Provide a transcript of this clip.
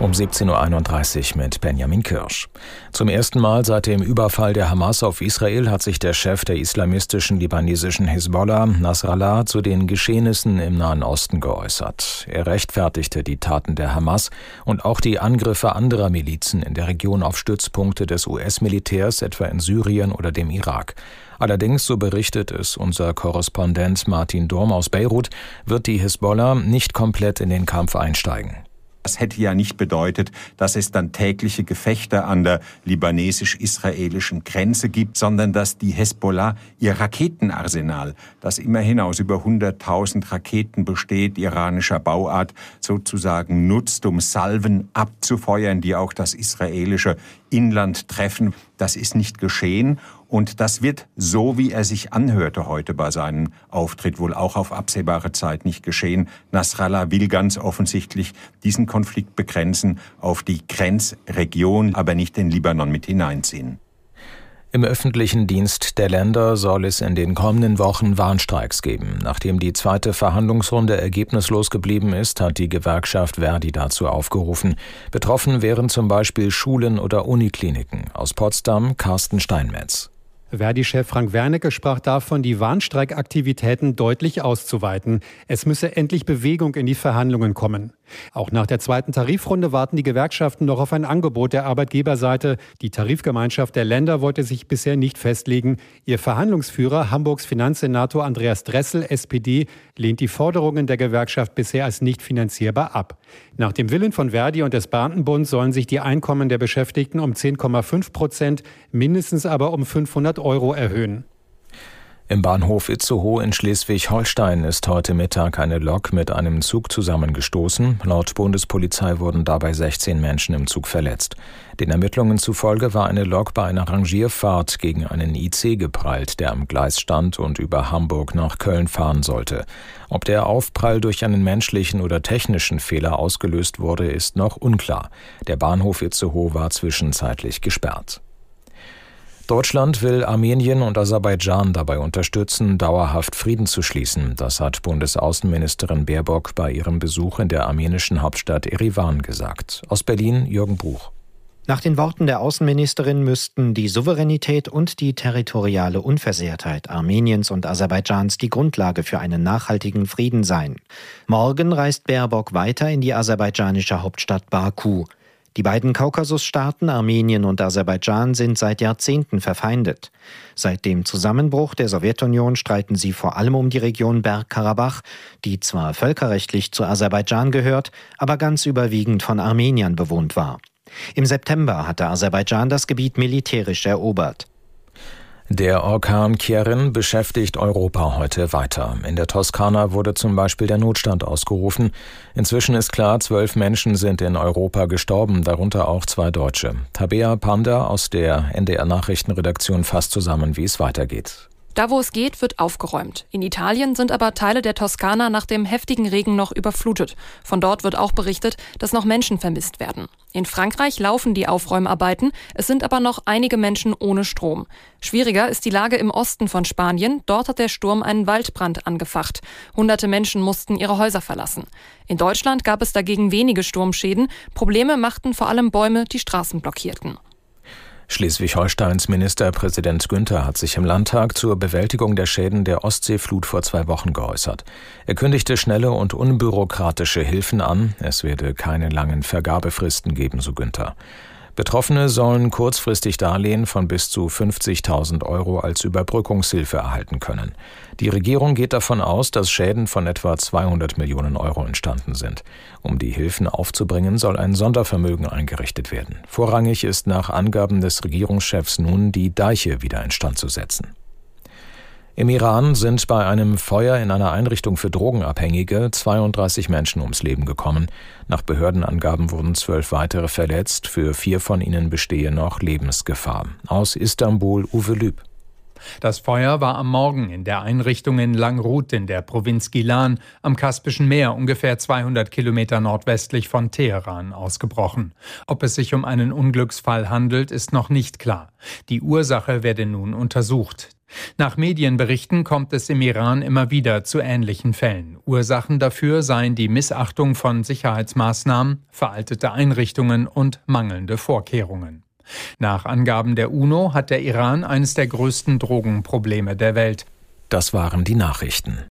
Um 17.31 Uhr mit Benjamin Kirsch. Zum ersten Mal seit dem Überfall der Hamas auf Israel hat sich der Chef der islamistischen libanesischen Hisbollah, Nasrallah, zu den Geschehnissen im Nahen Osten geäußert. Er rechtfertigte die Taten der Hamas und auch die Angriffe anderer Milizen in der Region auf Stützpunkte des US-Militärs, etwa in Syrien oder dem Irak. Allerdings, so berichtet es unser Korrespondent Martin Dorm aus Beirut, wird die Hisbollah nicht komplett in den Kampf einsteigen. Das hätte ja nicht bedeutet, dass es dann tägliche Gefechte an der libanesisch-israelischen Grenze gibt, sondern dass die Hezbollah ihr Raketenarsenal, das immerhin aus über 100.000 Raketen besteht, iranischer Bauart, sozusagen nutzt, um Salven abzufeuern, die auch das israelische Inland treffen. Das ist nicht geschehen und das wird, so wie er sich anhörte heute bei seinem Auftritt, wohl auch auf absehbare Zeit nicht geschehen. Nasrallah will ganz offensichtlich diesen Konflikt begrenzen auf die Grenzregion, aber nicht den Libanon mit hineinziehen. Im öffentlichen Dienst der Länder soll es in den kommenden Wochen Warnstreiks geben. Nachdem die zweite Verhandlungsrunde ergebnislos geblieben ist, hat die Gewerkschaft Verdi dazu aufgerufen. Betroffen wären zum Beispiel Schulen oder Unikliniken. Aus Potsdam Carsten Steinmetz. Verdi-Chef Frank Wernicke sprach davon, die Warnstreikaktivitäten deutlich auszuweiten. Es müsse endlich Bewegung in die Verhandlungen kommen. Auch nach der zweiten Tarifrunde warten die Gewerkschaften noch auf ein Angebot der Arbeitgeberseite. Die Tarifgemeinschaft der Länder wollte sich bisher nicht festlegen. Ihr Verhandlungsführer, Hamburgs Finanzsenator Andreas Dressel, SPD, lehnt die Forderungen der Gewerkschaft bisher als nicht finanzierbar ab. Nach dem Willen von Verdi und des Beamtenbunds sollen sich die Einkommen der Beschäftigten um 10,5 Prozent, mindestens aber um 500 Euro erhöhen. Im Bahnhof Itzehoe in Schleswig-Holstein ist heute Mittag eine Lok mit einem Zug zusammengestoßen. Laut Bundespolizei wurden dabei 16 Menschen im Zug verletzt. Den Ermittlungen zufolge war eine Lok bei einer Rangierfahrt gegen einen IC geprallt, der am Gleis stand und über Hamburg nach Köln fahren sollte. Ob der Aufprall durch einen menschlichen oder technischen Fehler ausgelöst wurde, ist noch unklar. Der Bahnhof Itzehoe war zwischenzeitlich gesperrt. Deutschland will Armenien und Aserbaidschan dabei unterstützen, dauerhaft Frieden zu schließen. Das hat Bundesaußenministerin Baerbock bei ihrem Besuch in der armenischen Hauptstadt Erivan gesagt. Aus Berlin Jürgen Bruch. Nach den Worten der Außenministerin müssten die Souveränität und die territoriale Unversehrtheit Armeniens und Aserbaidschans die Grundlage für einen nachhaltigen Frieden sein. Morgen reist Baerbock weiter in die aserbaidschanische Hauptstadt Baku. Die beiden Kaukasusstaaten Armenien und Aserbaidschan sind seit Jahrzehnten verfeindet. Seit dem Zusammenbruch der Sowjetunion streiten sie vor allem um die Region Bergkarabach, die zwar völkerrechtlich zu Aserbaidschan gehört, aber ganz überwiegend von Armeniern bewohnt war. Im September hatte Aserbaidschan das Gebiet militärisch erobert. Der Orkan Kierin beschäftigt Europa heute weiter. In der Toskana wurde zum Beispiel der Notstand ausgerufen. Inzwischen ist klar, zwölf Menschen sind in Europa gestorben, darunter auch zwei Deutsche. Tabea Panda aus der NDR Nachrichtenredaktion fasst zusammen, wie es weitergeht. Da, wo es geht, wird aufgeräumt. In Italien sind aber Teile der Toskana nach dem heftigen Regen noch überflutet. Von dort wird auch berichtet, dass noch Menschen vermisst werden. In Frankreich laufen die Aufräumarbeiten, es sind aber noch einige Menschen ohne Strom. Schwieriger ist die Lage im Osten von Spanien. Dort hat der Sturm einen Waldbrand angefacht. Hunderte Menschen mussten ihre Häuser verlassen. In Deutschland gab es dagegen wenige Sturmschäden. Probleme machten vor allem Bäume, die Straßen blockierten. Schleswig-Holsteins Ministerpräsident Günther hat sich im Landtag zur Bewältigung der Schäden der Ostseeflut vor zwei Wochen geäußert. Er kündigte schnelle und unbürokratische Hilfen an. Es werde keine langen Vergabefristen geben, so Günther. Betroffene sollen kurzfristig Darlehen von bis zu 50.000 Euro als Überbrückungshilfe erhalten können. Die Regierung geht davon aus, dass Schäden von etwa 200 Millionen Euro entstanden sind. Um die Hilfen aufzubringen, soll ein Sondervermögen eingerichtet werden. Vorrangig ist nach Angaben des Regierungschefs nun, die Deiche wieder instand zu setzen. Im Iran sind bei einem Feuer in einer Einrichtung für Drogenabhängige 32 Menschen ums Leben gekommen. Nach Behördenangaben wurden zwölf weitere verletzt. Für vier von ihnen bestehe noch Lebensgefahr. Aus Istanbul Uwe Lüb. Das Feuer war am Morgen in der Einrichtung in Langrut in der Provinz Gilan am Kaspischen Meer, ungefähr 200 Kilometer nordwestlich von Teheran, ausgebrochen. Ob es sich um einen Unglücksfall handelt, ist noch nicht klar. Die Ursache werde nun untersucht. Nach Medienberichten kommt es im Iran immer wieder zu ähnlichen Fällen. Ursachen dafür seien die Missachtung von Sicherheitsmaßnahmen, veraltete Einrichtungen und mangelnde Vorkehrungen. Nach Angaben der UNO hat der Iran eines der größten Drogenprobleme der Welt. Das waren die Nachrichten.